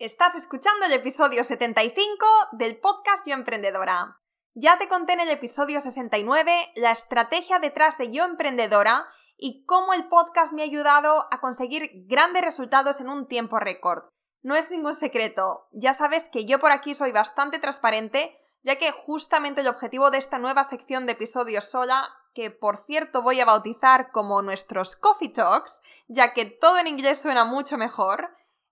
Estás escuchando el episodio 75 del podcast Yo Emprendedora. Ya te conté en el episodio 69 la estrategia detrás de Yo Emprendedora y cómo el podcast me ha ayudado a conseguir grandes resultados en un tiempo récord. No es ningún secreto, ya sabes que yo por aquí soy bastante transparente, ya que justamente el objetivo de esta nueva sección de episodios sola, que por cierto voy a bautizar como nuestros Coffee Talks, ya que todo en inglés suena mucho mejor,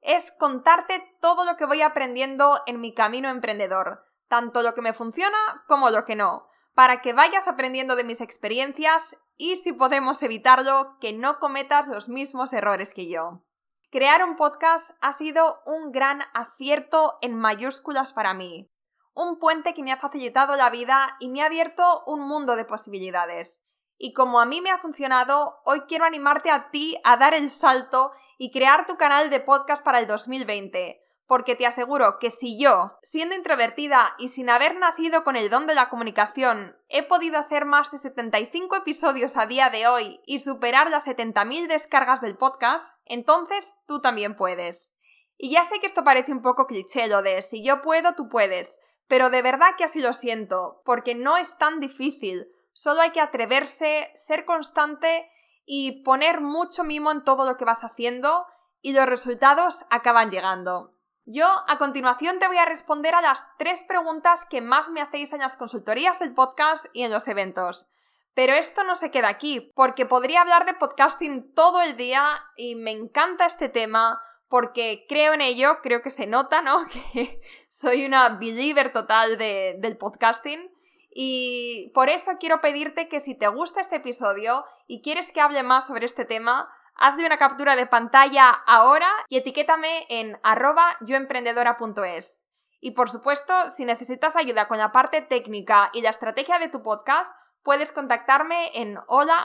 es contarte todo lo que voy aprendiendo en mi camino emprendedor, tanto lo que me funciona como lo que no, para que vayas aprendiendo de mis experiencias y si podemos evitarlo, que no cometas los mismos errores que yo. Crear un podcast ha sido un gran acierto en mayúsculas para mí, un puente que me ha facilitado la vida y me ha abierto un mundo de posibilidades. Y como a mí me ha funcionado, hoy quiero animarte a ti a dar el salto y crear tu canal de podcast para el 2020. Porque te aseguro que si yo, siendo introvertida y sin haber nacido con el don de la comunicación, he podido hacer más de 75 episodios a día de hoy y superar las 70.000 descargas del podcast, entonces tú también puedes. Y ya sé que esto parece un poco cliché lo de si yo puedo, tú puedes, pero de verdad que así lo siento, porque no es tan difícil, solo hay que atreverse, ser constante y poner mucho mimo en todo lo que vas haciendo y los resultados acaban llegando. Yo a continuación te voy a responder a las tres preguntas que más me hacéis en las consultorías del podcast y en los eventos. Pero esto no se queda aquí, porque podría hablar de podcasting todo el día y me encanta este tema porque creo en ello, creo que se nota, ¿no? Que soy una believer total del podcasting y por eso quiero pedirte que si te gusta este episodio y quieres que hable más sobre este tema, hazle una captura de pantalla ahora y etiquétame en arroba yoemprendedora.es. Y por supuesto, si necesitas ayuda con la parte técnica y la estrategia de tu podcast, puedes contactarme en hola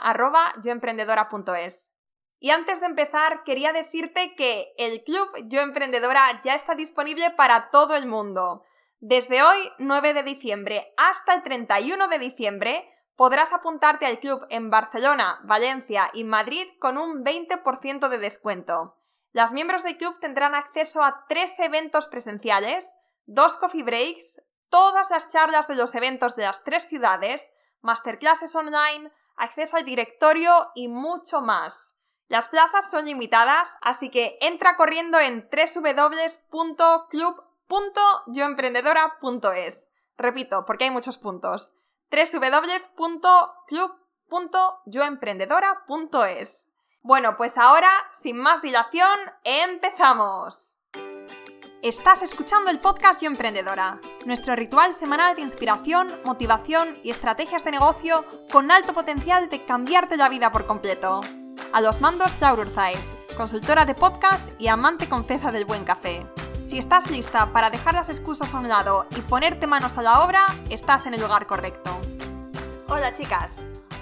yoemprendedora.es. Y antes de empezar, quería decirte que el club Yo Emprendedora ya está disponible para todo el mundo. Desde hoy, 9 de diciembre, hasta el 31 de diciembre, podrás apuntarte al club en Barcelona, Valencia y Madrid con un 20% de descuento. Las miembros del club tendrán acceso a tres eventos presenciales, dos coffee breaks, todas las charlas de los eventos de las tres ciudades, masterclasses online, acceso al directorio y mucho más. Las plazas son limitadas, así que entra corriendo en www.club www.yoemprendedora.es. Repito, porque hay muchos puntos. www.club.yoemprendedora.es. Bueno, pues ahora, sin más dilación, empezamos. Estás escuchando el podcast Yo Emprendedora, nuestro ritual semanal de inspiración, motivación y estrategias de negocio con alto potencial de cambiarte la vida por completo. A los mandos, Laura Urzaiz, consultora de podcast y amante confesa del buen café. Si estás lista para dejar las excusas a un lado y ponerte manos a la obra, estás en el lugar correcto. Hola chicas,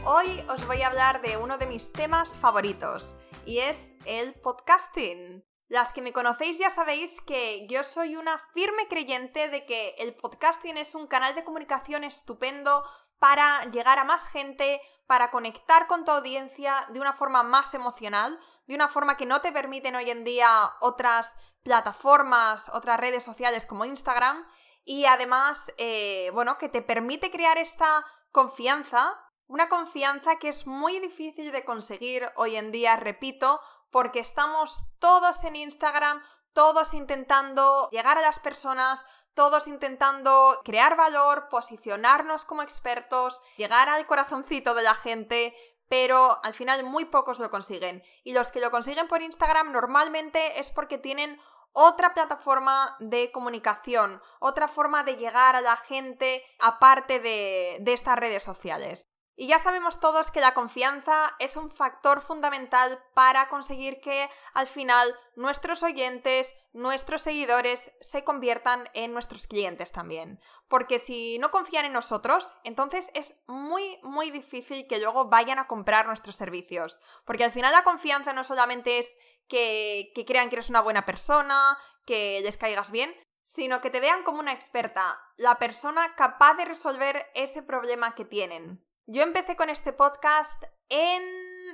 hoy os voy a hablar de uno de mis temas favoritos y es el podcasting. Las que me conocéis ya sabéis que yo soy una firme creyente de que el podcasting es un canal de comunicación estupendo para llegar a más gente, para conectar con tu audiencia de una forma más emocional, de una forma que no te permiten hoy en día otras plataformas, otras redes sociales como Instagram y además, eh, bueno, que te permite crear esta confianza, una confianza que es muy difícil de conseguir hoy en día, repito, porque estamos todos en Instagram, todos intentando llegar a las personas, todos intentando crear valor, posicionarnos como expertos, llegar al corazoncito de la gente, pero al final muy pocos lo consiguen. Y los que lo consiguen por Instagram normalmente es porque tienen otra plataforma de comunicación, otra forma de llegar a la gente aparte de, de estas redes sociales. Y ya sabemos todos que la confianza es un factor fundamental para conseguir que al final nuestros oyentes, nuestros seguidores se conviertan en nuestros clientes también. Porque si no confían en nosotros, entonces es muy, muy difícil que luego vayan a comprar nuestros servicios. Porque al final la confianza no solamente es que, que crean que eres una buena persona, que les caigas bien, sino que te vean como una experta, la persona capaz de resolver ese problema que tienen. Yo empecé con este podcast en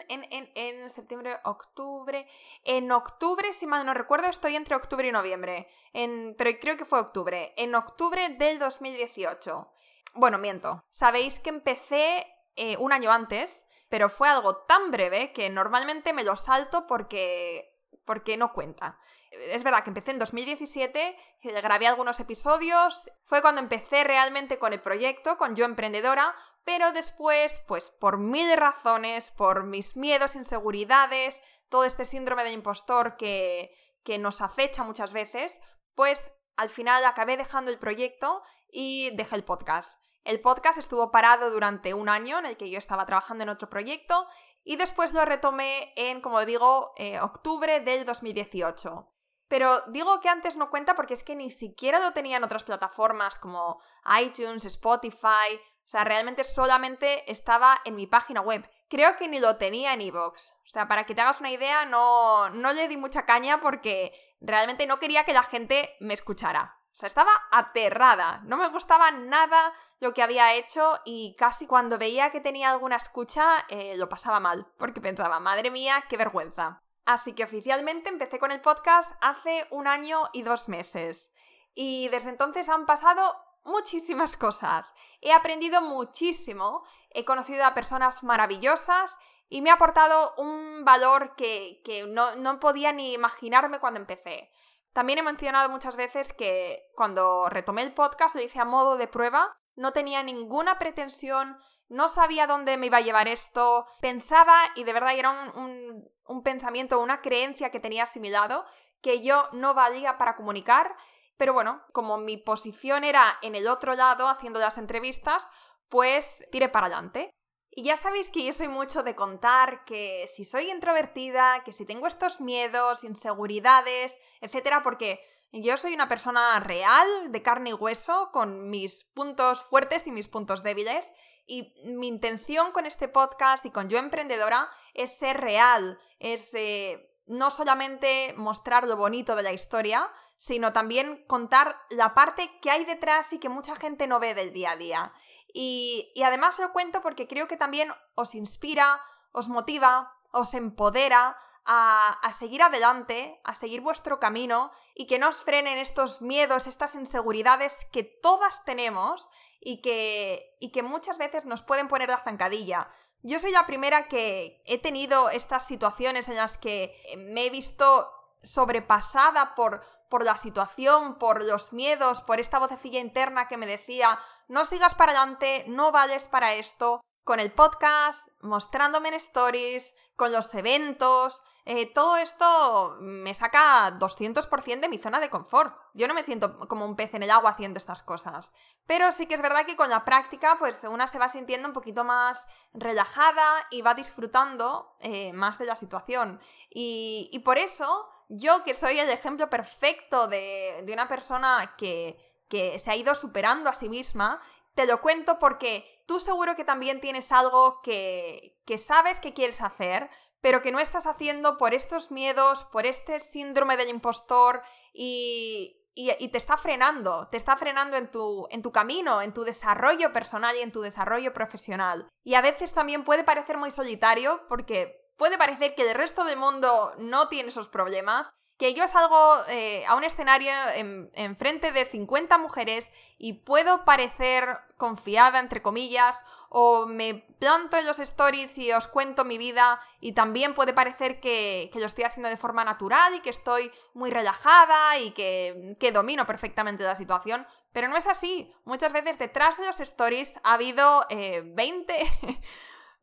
en, septiembre, octubre. En octubre, si mal no recuerdo, estoy entre octubre y noviembre. En, pero creo que fue octubre. En octubre del 2018. Bueno, miento. Sabéis que empecé eh, un año antes, pero fue algo tan breve que normalmente me lo salto porque, porque no cuenta. Es verdad que empecé en 2017, eh, grabé algunos episodios, fue cuando empecé realmente con el proyecto, con Yo Emprendedora, pero después, pues por mil razones, por mis miedos, inseguridades, todo este síndrome del impostor que, que nos acecha muchas veces, pues al final acabé dejando el proyecto y dejé el podcast. El podcast estuvo parado durante un año en el que yo estaba trabajando en otro proyecto y después lo retomé en, como digo, eh, octubre del 2018. Pero digo que antes no cuenta porque es que ni siquiera lo tenía en otras plataformas como iTunes, Spotify. O sea, realmente solamente estaba en mi página web. Creo que ni lo tenía en iVoox. O sea, para que te hagas una idea, no, no le di mucha caña porque realmente no quería que la gente me escuchara. O sea, estaba aterrada. No me gustaba nada lo que había hecho y casi cuando veía que tenía alguna escucha eh, lo pasaba mal. Porque pensaba, madre mía, qué vergüenza. Así que oficialmente empecé con el podcast hace un año y dos meses. Y desde entonces han pasado muchísimas cosas. He aprendido muchísimo, he conocido a personas maravillosas y me ha aportado un valor que, no, no podía ni imaginarme cuando empecé. También he mencionado muchas veces que cuando retomé el podcast lo hice a modo de prueba, no tenía ninguna pretensión, no sabía dónde me iba a llevar esto, pensaba y de verdad era un, un, pensamiento, una creencia que tenía asimilado que yo no valía para comunicar, pero bueno, como mi posición era en el otro lado haciendo las entrevistas, pues tiré para adelante. Y ya sabéis que yo soy mucho de contar que si soy introvertida, que si tengo estos miedos, inseguridades, etcétera, porque yo soy una persona real, de carne y hueso, con mis puntos fuertes y mis puntos débiles, y mi intención con este podcast y con Yo Emprendedora es ser real, es eh, no solamente mostrar lo bonito de la historia, sino también contar la parte que hay detrás y que mucha gente no ve del día a día. Y, y además lo cuento porque creo que también os inspira, os motiva, os empodera a, seguir adelante, a seguir vuestro camino y que no os frenen estos miedos, estas inseguridades que todas tenemos y que, y que muchas veces nos pueden poner la zancadilla. Yo soy la primera que he tenido estas situaciones en las que me he visto sobrepasada por, por la situación, por los miedos, por esta vocecilla interna que me decía, no sigas para adelante, no vales para esto, con el podcast, mostrándome en stories, con los eventos, eh, todo esto me saca 200% de mi zona de confort. Yo no me siento como un pez en el agua haciendo estas cosas. Pero sí que es verdad que con la práctica, pues una se va sintiendo un poquito más relajada y va disfrutando eh, más de la situación. Y, y, por eso, yo que soy el ejemplo perfecto de, de una persona que, que se ha ido superando a sí misma, te lo cuento porque tú seguro que también tienes algo que, que sabes que quieres hacer, pero que no estás haciendo por estos miedos, por este síndrome del impostor y, y, te está frenando, te está frenando en tu, en tu camino, en tu desarrollo personal y en tu desarrollo profesional. Y a veces también puede parecer muy solitario porque puede parecer que el resto del mundo no tiene esos problemas que yo salgo eh, a un escenario en, frente de 50 mujeres y puedo parecer confiada, entre comillas, o me planto en los stories y os cuento mi vida y también puede parecer que, lo estoy haciendo de forma natural y que estoy muy relajada y que, domino perfectamente la situación, pero no es así. Muchas veces detrás de los stories ha habido 20... Eh,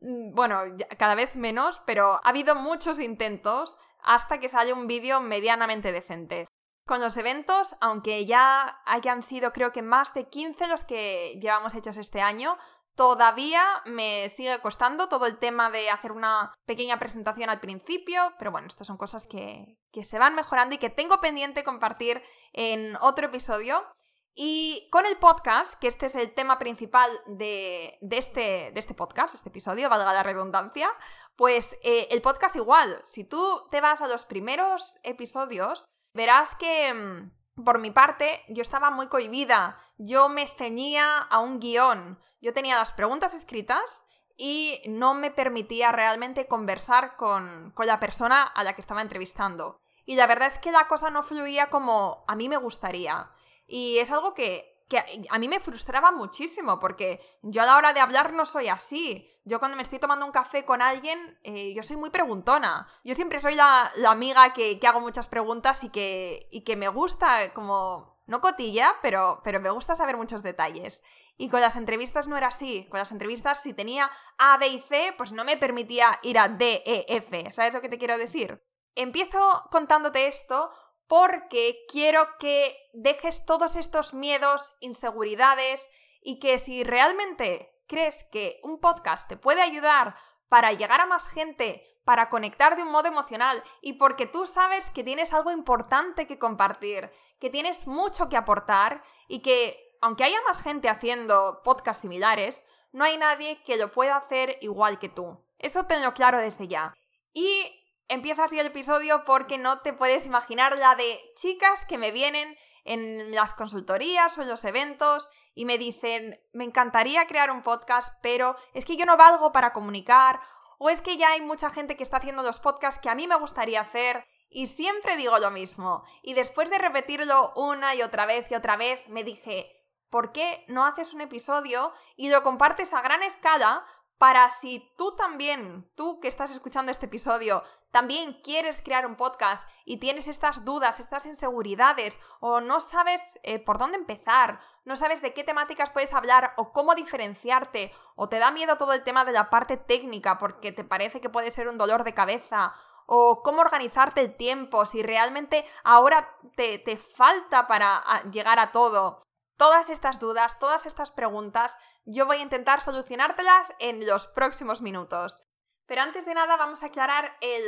bueno, cada vez menos, pero ha habido muchos intentos hasta que sale un vídeo medianamente decente. Con los eventos, aunque ya hayan sido creo que más de 15 los que llevamos hechos este año, todavía me sigue costando todo el tema de hacer una pequeña presentación al principio, pero bueno, estas son cosas que, que se van mejorando y que tengo pendiente compartir en otro episodio. Y con el podcast, que este es el tema principal de, este, de este podcast, este episodio, valga la redundancia, pues eh, el podcast igual, si tú te vas a los primeros episodios, verás que mm, por mi parte yo estaba muy cohibida, yo me ceñía a un guion, yo tenía las preguntas escritas y no me permitía realmente conversar con, con la persona a la que estaba entrevistando. Y la verdad es que la cosa no fluía como a mí me gustaría. Y es algo que que a mí me frustraba muchísimo porque yo a la hora de hablar no soy así. Yo cuando me estoy tomando un café con alguien, eh, yo soy muy preguntona. Yo siempre soy la, amiga que, hago muchas preguntas y que, y que me gusta como... No cotilla, pero, pero me gusta saber muchos detalles. Y con las entrevistas no era así. Con las entrevistas, si tenía A, B y C, pues no me permitía ir a D, E, F. ¿Sabes lo que te quiero decir? Empiezo contándote esto porque quiero que dejes todos estos miedos, inseguridades y que si realmente crees que un podcast te puede ayudar para llegar a más gente, para conectar de un modo emocional y porque tú sabes que tienes algo importante que compartir, que tienes mucho que aportar y que aunque haya más gente haciendo podcasts similares, no hay nadie que lo pueda hacer igual que tú. Eso tenlo claro desde ya. Y Empieza así el episodio porque no te puedes imaginar la de chicas que me vienen en las consultorías o en los eventos y me dicen, me encantaría crear un podcast, pero es que yo no valgo para comunicar, o es que ya hay mucha gente que está haciendo los podcasts que a mí me gustaría hacer, y siempre digo lo mismo. Y después de repetirlo una y otra vez y otra vez, me dije, ¿por qué no haces un episodio y lo compartes a gran escala para si tú también, tú que estás escuchando este episodio, también quieres crear un podcast y tienes estas dudas, estas inseguridades o no sabes eh, por dónde empezar, no sabes de qué temáticas puedes hablar o cómo diferenciarte o te da miedo todo el tema de la parte técnica porque te parece que puede ser un dolor de cabeza o cómo organizarte el tiempo, si realmente ahora te, te falta para llegar a todo. Todas estas dudas, todas estas preguntas, yo voy a intentar solucionártelas en los próximos minutos. Pero antes de nada vamos a aclarar el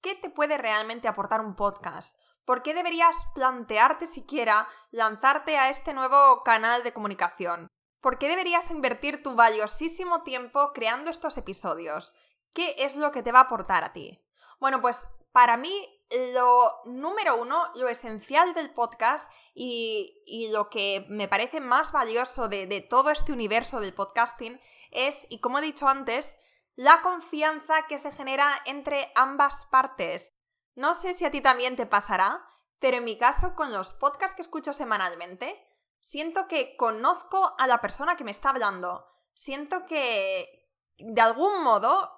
qué te puede realmente aportar un podcast. ¿Por qué deberías plantearte siquiera lanzarte a este nuevo canal de comunicación? ¿Por qué deberías invertir tu valiosísimo tiempo creando estos episodios? ¿Qué es lo que te va a aportar a ti? Bueno, pues para mí lo número uno, lo esencial del podcast y, lo que me parece más valioso de, todo este universo del podcasting es, y como he dicho antes, la confianza que se genera entre ambas partes. No sé si a ti también te pasará, pero en mi caso, con los podcasts que escucho semanalmente, siento que conozco a la persona que me está hablando. Siento que, de algún modo,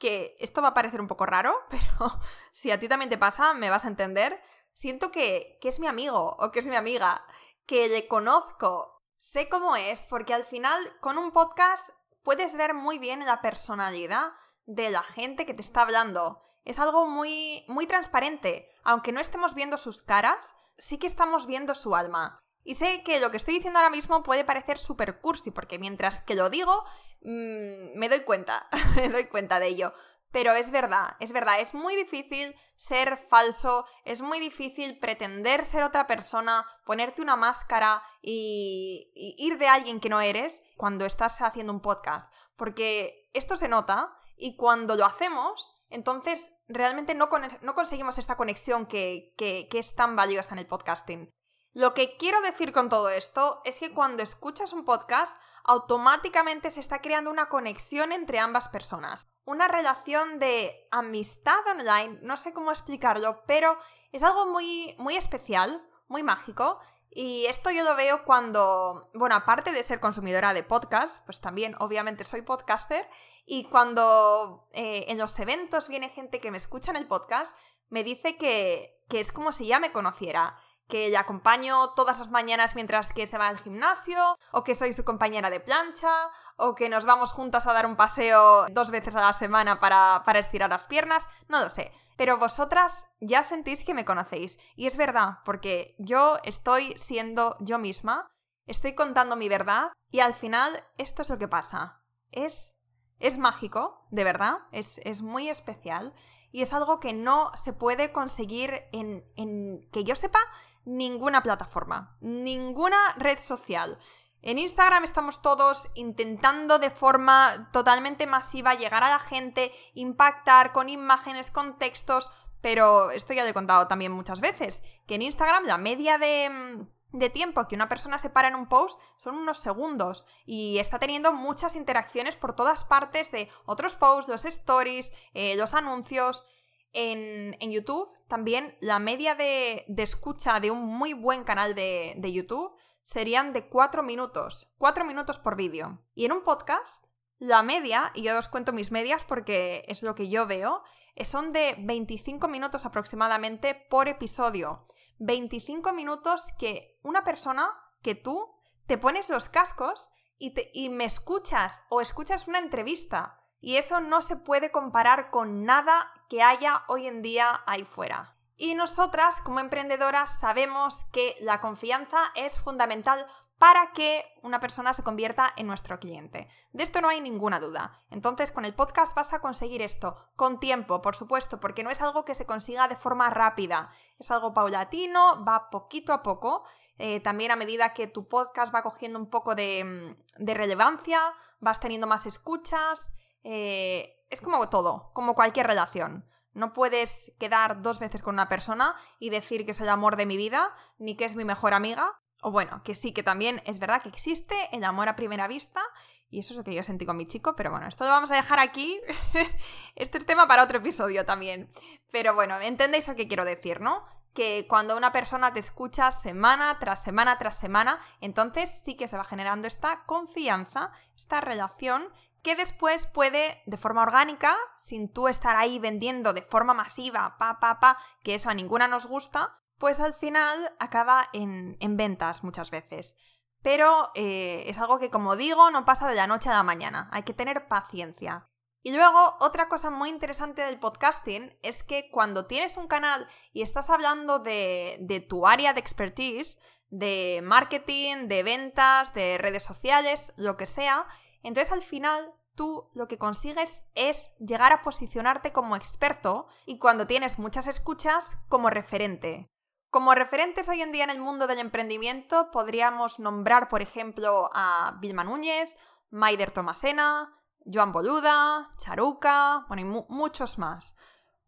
que esto va a parecer un poco raro, pero si a ti también te pasa, me vas a entender. Siento que, que es mi amigo o que es mi amiga, que le conozco, sé cómo es, porque al final con un podcast puedes ver muy bien la personalidad de la gente que te está hablando. Es algo muy, muy transparente. Aunque no estemos viendo sus caras, sí que estamos viendo su alma. Y sé que lo que estoy diciendo ahora mismo puede parecer súper cursi, porque mientras que lo digo, mmm, me doy cuenta, me doy cuenta de ello. Pero es verdad, es verdad, es muy difícil ser falso, es muy difícil pretender ser otra persona, ponerte una máscara y, ir de alguien que no eres cuando estás haciendo un podcast. Porque esto se nota y cuando lo hacemos, entonces realmente no, no conseguimos esta conexión que, que, que es tan valiosa en el podcasting. Lo que quiero decir con todo esto es que cuando escuchas un podcast, automáticamente se está creando una conexión entre ambas personas. Una relación de amistad online, no sé cómo explicarlo, pero es algo muy, muy especial, muy mágico. Y esto yo lo veo cuando, bueno, aparte de ser consumidora de podcast, pues también obviamente soy podcaster, y cuando eh, en los eventos viene gente que me escucha en el podcast, me dice que, que es como si ya me conociera que le acompaño todas las mañanas mientras que se va al gimnasio, o que soy su compañera de plancha, o que nos vamos juntas a dar un paseo dos veces a la semana para, para estirar las piernas, no lo sé. Pero vosotras ya sentís que me conocéis. Y es verdad, porque yo estoy siendo yo misma, estoy contando mi verdad, y al final esto es lo que pasa. Es, es mágico, de verdad, es, es muy especial. Y es algo que no se puede conseguir en, en que yo sepa ninguna plataforma, ninguna red social. En Instagram estamos todos intentando de forma totalmente masiva llegar a la gente, impactar con imágenes, con textos, pero esto ya lo he contado también muchas veces, que en Instagram la media de, de tiempo que una persona se para en un post son unos segundos y está teniendo muchas interacciones por todas partes de otros posts, los stories, eh, los anuncios. En, YouTube también la media de, escucha de un muy buen canal de, de YouTube serían de 4 minutos, 4 minutos por vídeo. Y en un podcast, la media, y yo os cuento mis medias porque es lo que yo veo, son de 25 minutos aproximadamente por episodio. 25 minutos que una persona, que tú, te pones los cascos y, y me escuchas o escuchas una entrevista. Y eso no se puede comparar con nada que haya hoy en día ahí fuera. Y nosotras, como emprendedoras, sabemos que la confianza es fundamental para que una persona se convierta en nuestro cliente. De esto no hay ninguna duda. Entonces, con el podcast vas a conseguir esto, con tiempo, por supuesto, porque no es algo que se consiga de forma rápida, es algo paulatino, va poquito a poco. Eh, también a medida que tu podcast va cogiendo un poco de, mm, relevancia, vas teniendo más escuchas. Eh, es como todo, como cualquier relación. No puedes quedar dos veces con una persona y decir que es el amor de mi vida, ni que es mi mejor amiga, o bueno, que sí, que también es verdad que existe el amor a primera vista. Y eso es lo que yo sentí con mi chico, pero bueno, esto lo vamos a dejar aquí. este es tema para otro episodio también. Pero bueno, entendéis lo que quiero decir, ¿no? Que cuando una persona te escucha semana tras semana tras semana, entonces sí que se va generando esta confianza, esta relación que después puede, de forma orgánica, sin tú estar ahí vendiendo de forma masiva, pa, pa, pa, que eso a ninguna nos gusta, pues al final acaba en, ventas muchas veces. Pero eh, es algo que, como digo, no pasa de la noche a la mañana. Hay que tener paciencia. Y luego, otra cosa muy interesante del podcasting es que cuando tienes un canal y estás hablando de, de, tu área de expertise, de marketing, de ventas, de redes sociales, lo que sea, entonces al final tú lo que consigues es llegar a posicionarte como experto y cuando tienes muchas escuchas como referente. Como referentes hoy en día en el mundo del emprendimiento podríamos nombrar, por ejemplo, a Vilma Núñez, Maider Tomasena, Joan Boluda, Charuca, bueno, y muchos más.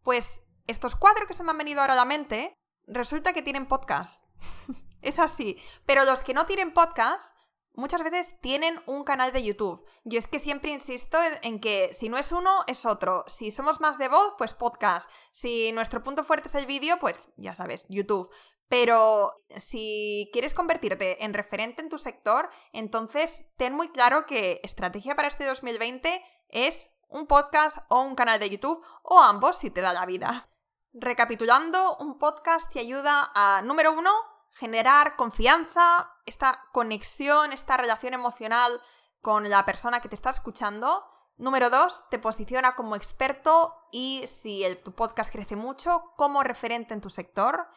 Pues estos cuatro que se me han venido ahora a la mente, resulta que tienen podcast. es así. Pero los que no tienen podcast muchas veces tienen un canal de YouTube. Yo es que siempre insisto en que si no es uno, es otro. Si somos más de voz, pues podcast. Si nuestro punto fuerte es el vídeo, pues ya sabes, YouTube. Pero si quieres convertirte en referente en tu sector, entonces ten muy claro que estrategia para este 2020 es un podcast o un canal de YouTube o ambos si te da la vida. Recapitulando, un podcast te ayuda a, número uno, generar confianza, esta conexión, esta relación emocional con la persona que te está escuchando. Número dos, te posiciona como experto y si tu podcast crece mucho, como referente en tu sector.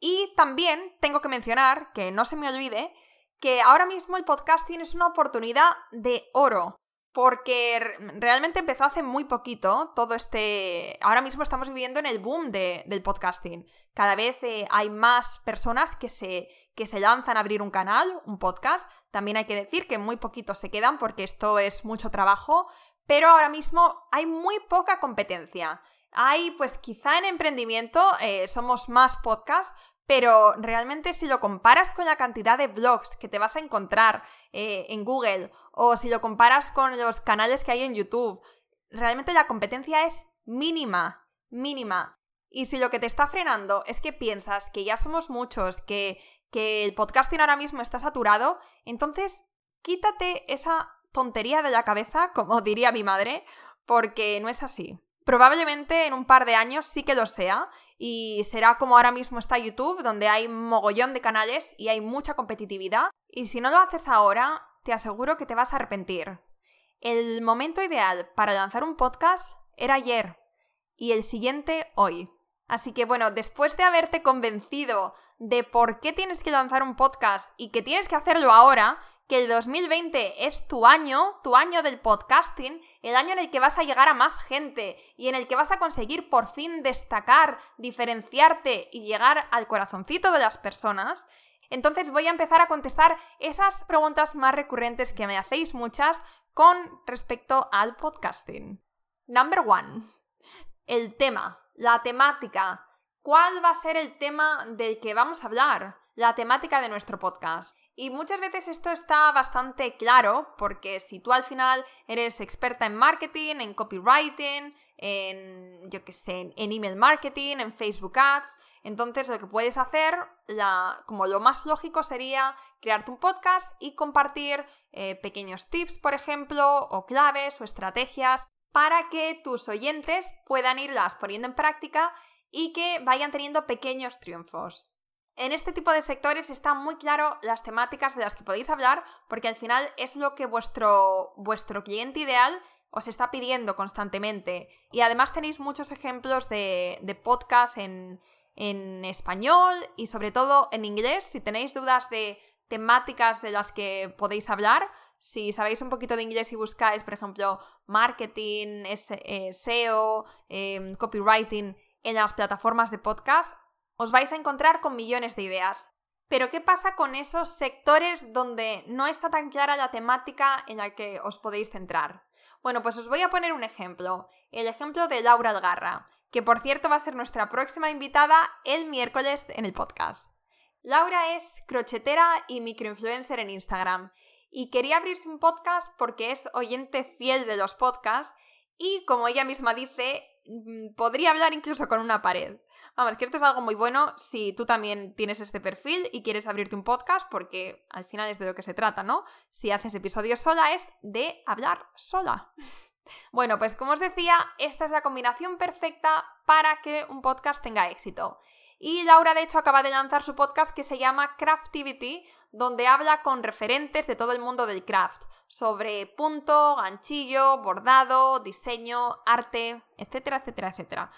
Y también tengo que mencionar, que no se me olvide, que ahora mismo el podcasting es una oportunidad de oro porque realmente empezó hace muy poquito todo este... Ahora mismo estamos viviendo en el boom del podcasting. Cada vez eh, hay más personas que se, que se lanzan a abrir un canal, un podcast. También hay que decir que muy poquitos se quedan porque esto es mucho trabajo, pero ahora mismo hay muy poca competencia. Hay, pues quizá en emprendimiento eh, somos más podcasts, pero realmente si lo comparas con la cantidad de blogs que te vas a encontrar eh, en Google o si lo comparas con los canales que hay en YouTube, realmente la competencia es mínima, mínima. Y si lo que te está frenando es que piensas que ya somos muchos, que, que el podcasting ahora mismo está saturado, entonces quítate esa tontería de la cabeza, como diría mi madre, porque no es así. Probablemente en un par de años sí que lo sea y será como ahora mismo está YouTube, donde hay mogollón de canales y hay mucha competitividad. Y si no lo haces ahora, te aseguro que te vas a arrepentir. El momento ideal para lanzar un podcast era ayer y el siguiente hoy. Así que bueno, después de haberte convencido de por qué tienes que lanzar un podcast y que tienes que hacerlo ahora, que el 2020 es tu año, tu año del podcasting, el año en el que vas a llegar a más gente y en el que vas a conseguir por fin destacar, diferenciarte y llegar al corazoncito de las personas, entonces voy a empezar a contestar esas preguntas más recurrentes que me hacéis muchas con respecto al podcasting. Number one. El tema, la temática. ¿Cuál va a ser el tema del que vamos a hablar? La temática de nuestro podcast. Y muchas veces esto está bastante claro porque si tú al final eres experta en marketing, en copywriting, en, yo qué sé, en email marketing, en Facebook Ads, entonces lo que puedes hacer, como lo más lógico sería crearte un podcast y compartir eh, pequeños tips, por ejemplo, o claves o estrategias para que tus oyentes puedan irlas poniendo en práctica y que vayan teniendo pequeños triunfos. En este tipo de sectores están muy claro las temáticas de las que podéis hablar porque al final es lo que vuestro, vuestro cliente ideal os está pidiendo constantemente. Y además tenéis muchos ejemplos de, de podcasts en, en español y sobre todo en inglés. Si tenéis dudas de temáticas de las que podéis hablar, si sabéis un poquito de inglés y buscáis, por ejemplo, marketing, SEO, eh, em, copywriting en las plataformas de podcast, os vais a encontrar con millones de ideas. Pero ¿qué pasa con esos sectores donde no está tan clara la temática en la que os podéis centrar? Bueno, pues os voy a poner un ejemplo, el ejemplo de Laura Algarra, que por cierto va a ser nuestra próxima invitada el miércoles en el podcast. Laura es crochetera y microinfluencer en Instagram y quería abrirse un podcast porque es oyente fiel de los podcasts y como ella misma dice, mm, podría hablar incluso con una pared. Vamos, que esto es algo muy bueno si tú también tienes este perfil y quieres abrirte un podcast, porque al final es de lo que se trata, ¿no? Si haces episodios sola es de hablar sola. Bueno, pues como os decía, esta es la combinación perfecta para que un podcast tenga éxito. Y Laura, de hecho, acaba de lanzar su podcast que se llama Craftivity, donde habla con referentes de todo el mundo del craft, sobre punto, ganchillo, bordado, diseño, arte, etcétera, etcétera, etcétera.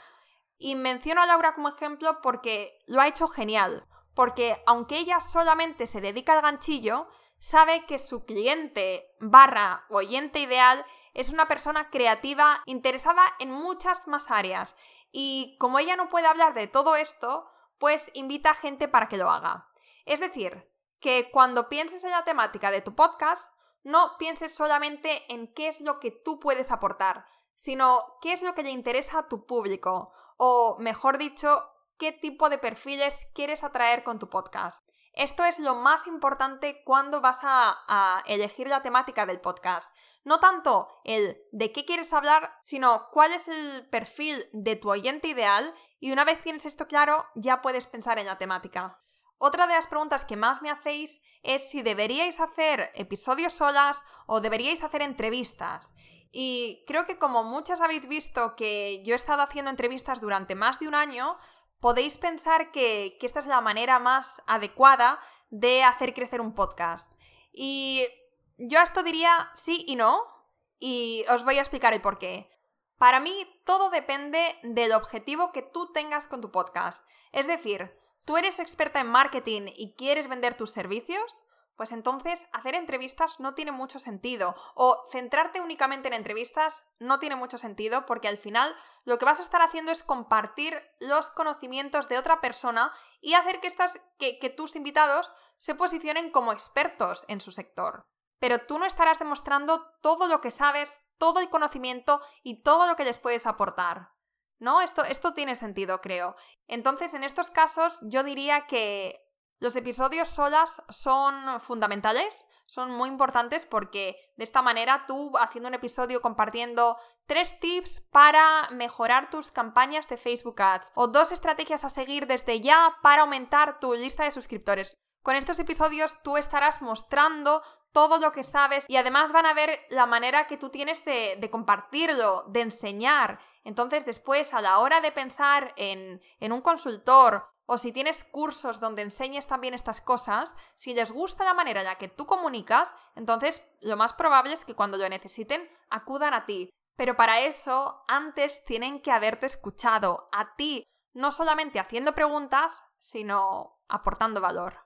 Y menciono a Laura como ejemplo porque lo ha hecho genial, porque aunque ella solamente se dedica al ganchillo, sabe que su cliente barra oyente ideal es una persona creativa interesada en muchas más áreas. Y como ella no puede hablar de todo esto, pues invita a gente para que lo haga. Es decir, que cuando pienses en la temática de tu podcast, no pienses solamente en qué es lo que tú puedes aportar, sino qué es lo que le interesa a tu público, o, mejor dicho, qué tipo de perfiles quieres atraer con tu podcast. Esto es lo más importante cuando vas a, elegir la temática del podcast. No tanto el de qué quieres hablar, sino cuál es el perfil de tu oyente ideal y una vez tienes esto claro, ya puedes pensar en la temática. Otra de las preguntas que más me hacéis es si deberíais hacer episodios solas o deberíais hacer entrevistas. Y creo que como muchas habéis visto que yo he estado haciendo entrevistas durante más de un año, podéis pensar que, esta es la manera más adecuada de hacer crecer un podcast. Y yo a esto diría sí y no, y os voy a explicar el por qué. Para mí todo depende del objetivo que tú tengas con tu podcast. Es decir, tú eres experta en marketing y quieres vender tus servicios, pues entonces hacer entrevistas no tiene mucho sentido. O centrarte únicamente en entrevistas no tiene mucho sentido porque al final lo que vas a estar haciendo es compartir los conocimientos de otra persona y hacer que, estas, que, tus invitados se posicionen como expertos en su sector. Pero tú no estarás demostrando todo lo que sabes, todo el conocimiento y todo lo que les puedes aportar. ¿No? Esto, esto tiene sentido, creo. Entonces, en estos casos, yo diría que los episodios solas son fundamentales, son muy importantes porque de esta manera tú haciendo un episodio compartiendo tres tips para mejorar tus campañas de Facebook Ads o dos estrategias a seguir desde ya para aumentar tu lista de suscriptores. Con estos episodios tú estarás mostrando todo lo que sabes y además van a ver la manera que tú tienes de, de compartirlo, de enseñar. Entonces después a la hora de pensar en, en un consultor o si tienes cursos donde enseñes también estas cosas, si les gusta la manera en la que tú comunicas, entonces lo más probable es que cuando lo necesiten acudan a ti. Pero para eso, antes tienen que haberte escuchado a ti, no solamente haciendo preguntas, sino aportando valor.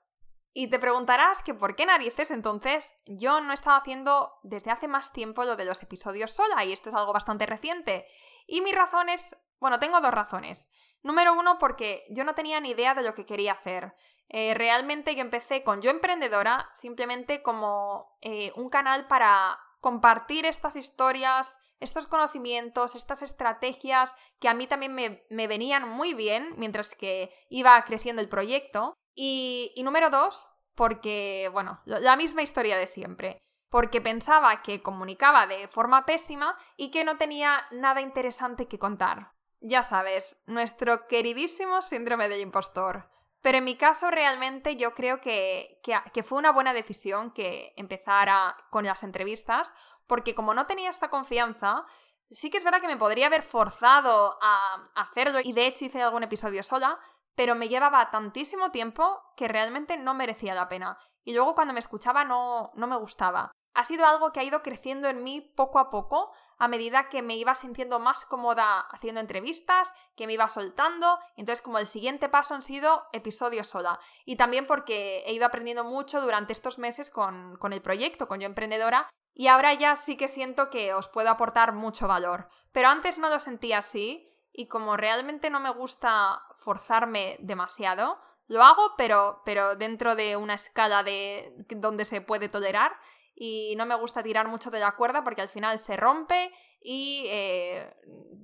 Y te preguntarás que por qué narices entonces yo no he estado haciendo desde hace más tiempo lo de los episodios sola y esto es algo bastante reciente. Y mi razón es, bueno, tengo dos razones. Número uno, porque yo no tenía ni idea de lo que quería hacer. Eh, realmente yo empecé con Yo Emprendedora simplemente como eh, un canal para compartir estas historias, estos conocimientos, estas estrategias que a mí también me, venían muy bien mientras que iba creciendo el proyecto. Y número dos, porque, bueno, la misma historia de siempre. Porque pensaba que comunicaba de forma pésima y que no tenía nada interesante que contar. Ya sabes, nuestro queridísimo síndrome del impostor. Pero en mi caso realmente yo creo que, que, fue una buena decisión que empezara con las entrevistas, porque como no tenía esta confianza, sí que es verdad que me podría haber forzado a hacerlo y de hecho hice algún episodio sola, pero me llevaba tantísimo tiempo que realmente no merecía la pena. Y luego cuando me escuchaba no, no me gustaba ha sido algo que ha ido creciendo en mí poco a poco a medida que me iba sintiendo más cómoda haciendo entrevistas, que me iba soltando. Entonces, como el siguiente paso han sido episodios sola. Y también porque he ido aprendiendo mucho durante estos meses con, con el proyecto, con Yo Emprendedora. Y ahora ya sí que siento que os puedo aportar mucho valor. Pero antes no lo sentía así. Y como realmente no me gusta forzarme demasiado, lo hago, pero, pero dentro de una escala de donde se puede tolerar y no me gusta tirar mucho de la cuerda porque al final se rompe y eh,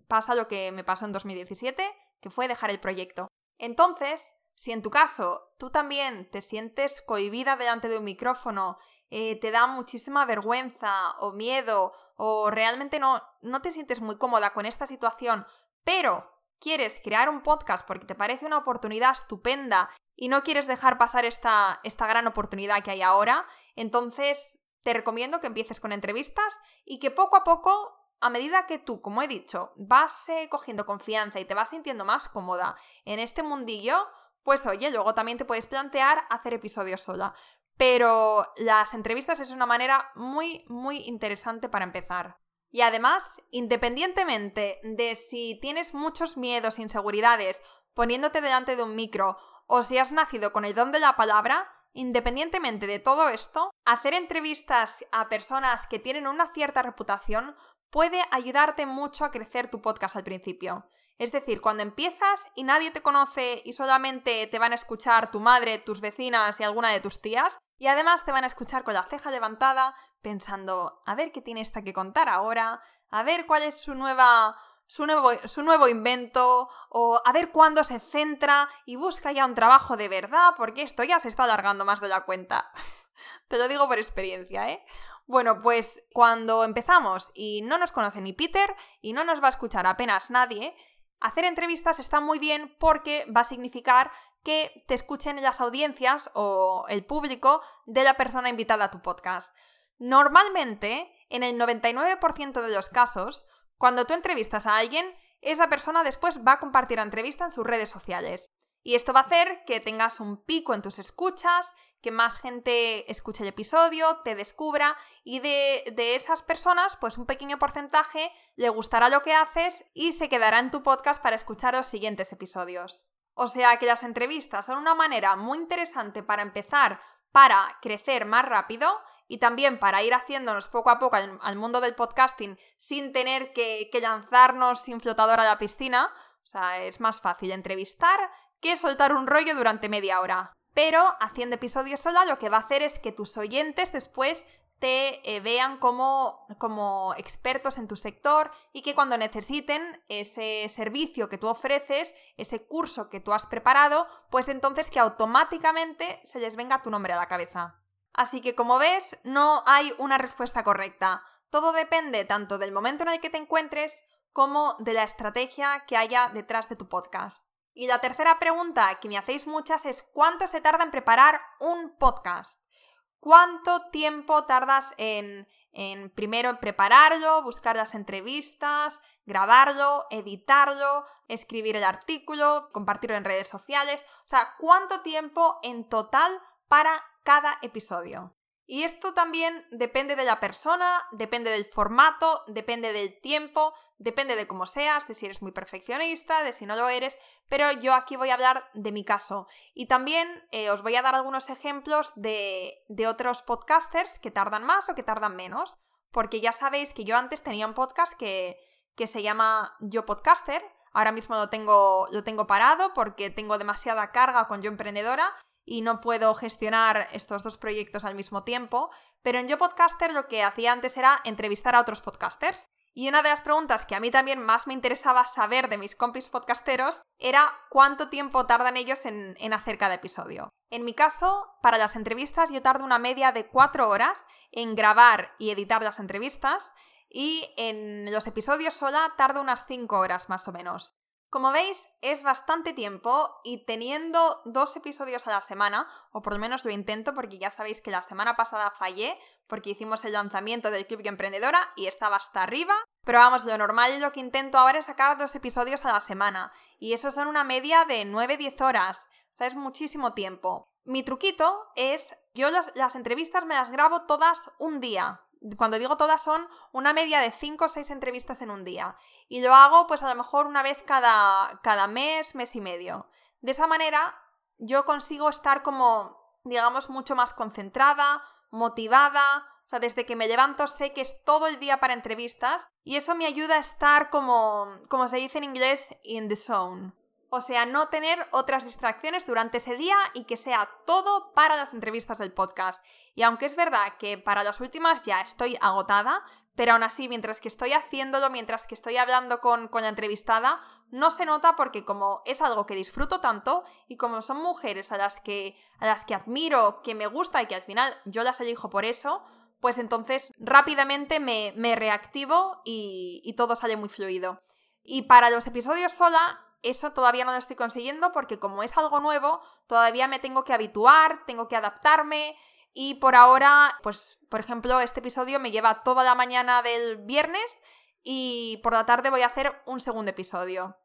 pasa lo que me pasó en 2017, que fue dejar el proyecto. Entonces, si en tu caso tú también te sientes cohibida delante de un micrófono, eh, te da muchísima vergüenza o miedo o realmente no, no te sientes muy cómoda con esta situación, pero quieres crear un podcast porque te parece una oportunidad estupenda y no quieres dejar pasar esta, esta gran oportunidad que hay ahora, entonces te recomiendo que empieces con entrevistas y que poco a poco, a medida que tú, como he dicho, vas eh, cogiendo confianza y te vas sintiendo más cómoda en este mundillo, pues oye, luego también te puedes plantear hacer episodios sola. Pero las entrevistas es una manera muy, muy interesante para empezar. Y además, independientemente de si tienes muchos miedos e inseguridades poniéndote delante de un micro o si has nacido con el don de la palabra, Independientemente de todo esto, hacer entrevistas a personas que tienen una cierta reputación puede ayudarte mucho a crecer tu podcast al principio. Es decir, cuando empiezas y nadie te conoce y solamente te van a escuchar tu madre, tus vecinas y alguna de tus tías, y además te van a escuchar con la ceja levantada, pensando, a ver qué tiene esta que contar ahora, a ver cuál es su nueva su nuevo, su nuevo invento, o a ver cuándo se centra y busca ya un trabajo de verdad, porque esto ya se está alargando más de la cuenta. Te lo digo por experiencia, ¿eh? Bueno, pues cuando empezamos y no nos conoce ni Peter y no nos va a escuchar apenas nadie, hacer entrevistas está muy bien porque va a significar que te escuchen las audiencias o el público de la persona invitada a tu podcast. Normalmente, en el 99% de los casos, cuando tú entrevistas a alguien, esa persona después va a compartir la entrevista en sus redes sociales. Y esto va a hacer que tengas un pico en tus escuchas, que más gente escuche el episodio, te descubra y de, esas personas, pues un pequeño porcentaje le gustará lo que haces y se quedará en tu podcast para escuchar los siguientes episodios. O sea que las entrevistas son una manera muy interesante para empezar para crecer más rápido y también para ir haciéndonos poco a poco al, mundo del podcasting sin tener que, lanzarnos sin flotador a la piscina. O sea, es más fácil entrevistar que soltar un rollo durante media hora. Pero haciendo episodios sola lo que va a hacer es que tus oyentes después te eh, vean como, como expertos en tu sector y que cuando necesiten ese servicio que tú ofreces, ese curso que tú has preparado, pues entonces que automáticamente se les venga tu nombre a la cabeza. Así que como ves, no hay una respuesta correcta. Todo depende tanto del momento en el que te encuentres como de la estrategia que haya detrás de tu podcast. Y la tercera pregunta que me hacéis muchas es ¿cuánto se tarda en preparar un podcast? ¿Cuánto tiempo tardas en, en primero en prepararlo, buscar las entrevistas, grabarlo, editarlo, escribir el artículo, compartirlo en redes sociales? O sea, ¿cuánto tiempo en total para cada episodio. Y esto también depende de la persona, depende del formato, depende del tiempo, depende de cómo seas, de si eres muy perfeccionista, de si no lo eres, pero yo aquí voy a hablar de mi caso. Y también eh, os voy a dar algunos ejemplos de, de otros podcasters que tardan más o que tardan menos, porque ya sabéis que yo antes tenía un podcast que, que se llama Yo Podcaster, ahora mismo lo tengo, lo tengo parado porque tengo demasiada carga con Yo Emprendedora y no puedo gestionar estos dos proyectos al mismo tiempo, pero en Yo Podcaster lo que hacía antes era entrevistar a otros podcasters Y una de las preguntas que a mí también más me interesaba saber de mis compis podcasteros era cuánto tiempo tardan ellos en, en, hacer cada episodio. En mi caso, para las entrevistas yo tardo una media de cuatro horas en grabar y editar las entrevistas y en los episodios sola tardo unas cinco horas más o menos. Como veis, es bastante tiempo y teniendo dos episodios a la semana, o por lo menos lo intento porque ya sabéis que la semana pasada fallé porque hicimos el lanzamiento del Club Emprendedora y estaba hasta arriba, pero vamos, lo normal y lo que intento ahora es sacar dos episodios a la semana y eso son una media de 9-10 horas, o sea, es muchísimo tiempo. Mi truquito es, yo las entrevistas me las grabo todas un día, cuando digo todas son una media de 5 o 6 entrevistas en un día. Y lo hago pues a lo mejor una vez cada, cada mes, mes y medio. De esa manera yo consigo estar como, digamos, mucho más concentrada, motivada. O sea, desde que me levanto sé que es todo el día para entrevistas y eso me ayuda a estar como, como se dice en inglés, in the zone. O sea, no tener otras distracciones durante ese día y que sea todo para las entrevistas del podcast. Y aunque es verdad que para las últimas ya estoy agotada, pero aún así, mientras que estoy haciéndolo, mientras que estoy hablando con, con la entrevistada, no se nota porque como es algo que disfruto tanto y como son mujeres a las que, a las que admiro, que me gusta y que al final yo las elijo por eso, pues entonces rápidamente me, me reactivo y, y todo sale muy fluido. Y para los episodios sola, eso todavía no lo estoy consiguiendo porque como es algo nuevo, todavía me tengo que habituar, tengo que adaptarme y por ahora, pues por ejemplo, este episodio me lleva toda la mañana del viernes y por la tarde voy a hacer un segundo episodio.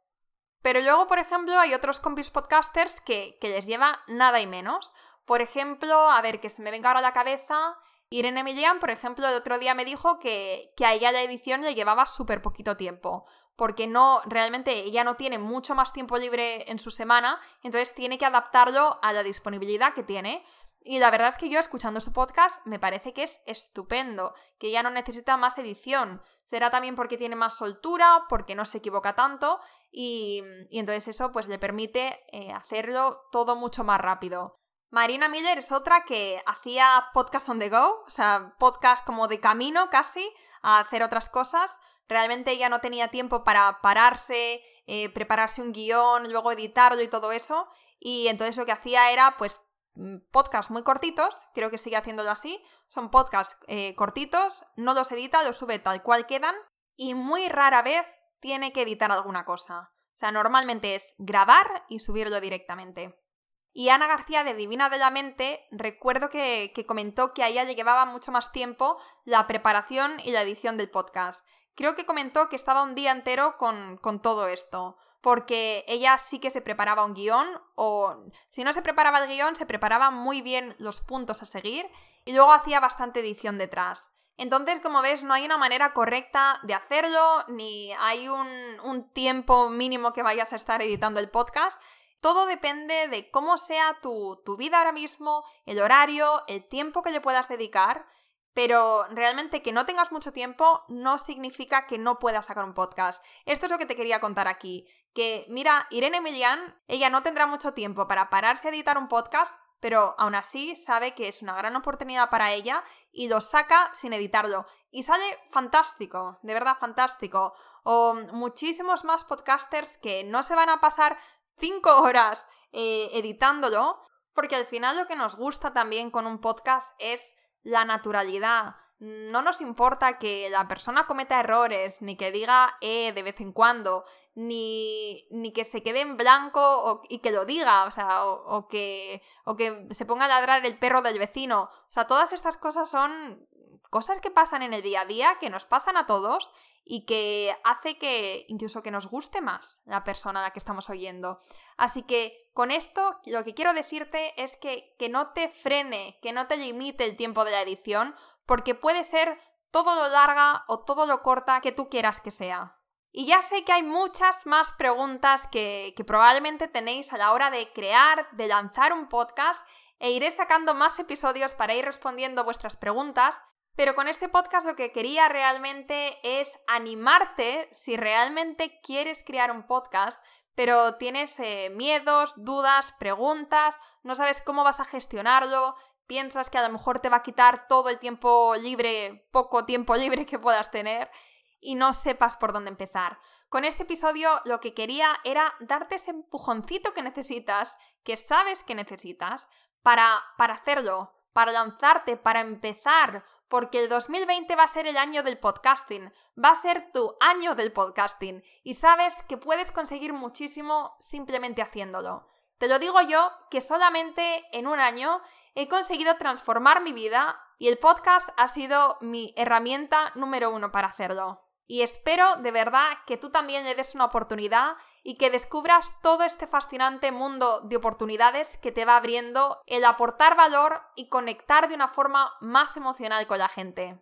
Pero luego, por ejemplo, hay otros compis podcasters que, que les lleva nada y menos. Por ejemplo, a ver, que se me venga ahora a la cabeza, Irene Emilian, por ejemplo, el otro día me dijo que, que a ella la edición le llevaba súper poquito tiempo porque no, realmente ella no tiene mucho más tiempo libre en su semana, entonces tiene que adaptarlo a la disponibilidad que tiene. Y la verdad es que yo escuchando su podcast me parece que es estupendo, que ella no necesita más edición. Será también porque tiene más soltura, porque no se equivoca tanto y, entonces eso pues le permite eh, hacerlo todo mucho más rápido. Marina Miller es otra que hacía podcast on the go, o sea, podcast como de camino casi a hacer otras cosas, realmente ella no tenía tiempo para pararse, eh, prepararse un guion, luego editarlo y todo eso. Y entonces lo que hacía era, pues, mm, podcasts muy cortitos, creo que sigue haciéndolo así. Son podcasts eh, cortitos, no los edita, los sube tal cual quedan. Y muy rara vez tiene que editar alguna cosa. O sea, normalmente es grabar y subirlo directamente. Y Ana García de Divina de la Mente, recuerdo que, que, comentó que a ella le llevaba mucho más tiempo la preparación y la edición del podcast creo que comentó que estaba un día entero con, con todo esto porque ella sí que se preparaba un guion o si no se preparaba el guion, se preparaba muy bien los puntos a seguir y luego hacía bastante edición detrás. Entonces, como ves, no hay una manera correcta de hacerlo, ni hay un, un tiempo mínimo que vayas a estar editando el podcast. Todo depende de cómo sea tu, tu vida ahora mismo, el horario, el tiempo que le puedas dedicar pero realmente que no tengas mucho tiempo no significa que no puedas sacar un podcast. Esto es lo que te quería contar aquí. Que mira, Irene Emilian, ella no tendrá mucho tiempo para pararse a editar un podcast, pero aún así sabe que es una gran oportunidad para ella y lo saca sin editarlo. Y sale fantástico, de verdad fantástico. O muchísimos más podcasters que no se van a pasar cinco horas eh, editándolo, porque al final lo que nos gusta también con un podcast es la naturalidad. No nos importa que la persona cometa errores, ni que diga eh de vez en cuando, ni, ni que se quede en blanco y que lo diga, o sea, o, que, o que se ponga a ladrar el perro del vecino. O sea, todas estas cosas son cosas que pasan en el día a día, que nos pasan a todos y que hace que incluso que nos guste más la persona a la que estamos oyendo. Así que con esto lo que quiero decirte es que, que no te frene, que no te limite el tiempo de la edición, porque puede ser todo lo larga o todo lo corta que tú quieras que sea. Y ya sé que hay muchas más preguntas que, que probablemente tenéis a la hora de crear, de lanzar un podcast e iré sacando más episodios para ir respondiendo vuestras preguntas, pero con este podcast lo que quería realmente es animarte si realmente quieres crear un podcast, pero tienes eh, miedos, dudas, preguntas, no sabes cómo vas a gestionarlo, piensas que a lo mejor te va a quitar todo el tiempo libre, poco tiempo libre que puedas tener. y no sepas por dónde empezar. Con este episodio lo que quería era darte ese empujoncito que necesitas, que sabes que necesitas, para, para hacerlo, para lanzarte, para empezar, porque el 2020 va a ser el año del podcasting, va a ser tu año del podcasting y sabes que puedes conseguir muchísimo simplemente haciéndolo. Te lo digo yo que solamente en un año he conseguido transformar mi vida y el podcast ha sido mi herramienta número uno para hacerlo. Y espero de verdad que tú también le des una oportunidad y que descubras todo este fascinante mundo de oportunidades que te va abriendo el aportar valor y conectar de una forma más emocional con la gente.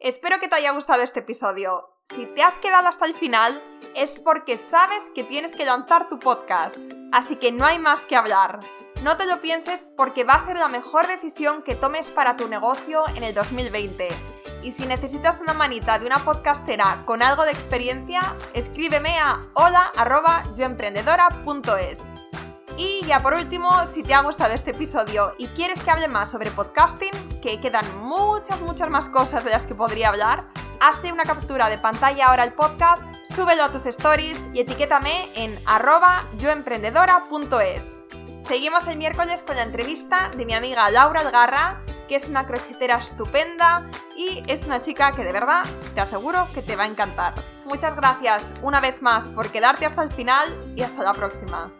Espero que te haya gustado este episodio. Si te has quedado hasta el final es porque sabes que tienes que lanzar tu podcast, así que no hay más que hablar. No te lo pienses porque va a ser la mejor decisión que tomes para tu negocio en el 2020 y si necesitas una manita de una podcastera con algo de experiencia, escríbeme a hola.yoemprendedora.es. Y ya por último, si te ha gustado este episodio y quieres que hable más sobre podcasting, que quedan muchas, muchas más cosas de las que podría hablar, hazte una captura de pantalla ahora al podcast, súbelo a tus stories y etiquétame en arroba yoemprendedora.es. Seguimos el miércoles con la entrevista de mi amiga Laura Algarra, que es una crochetera estupenda y es una chica que de verdad te aseguro que te va a encantar. Muchas gracias una vez más por quedarte hasta el final y hasta la próxima.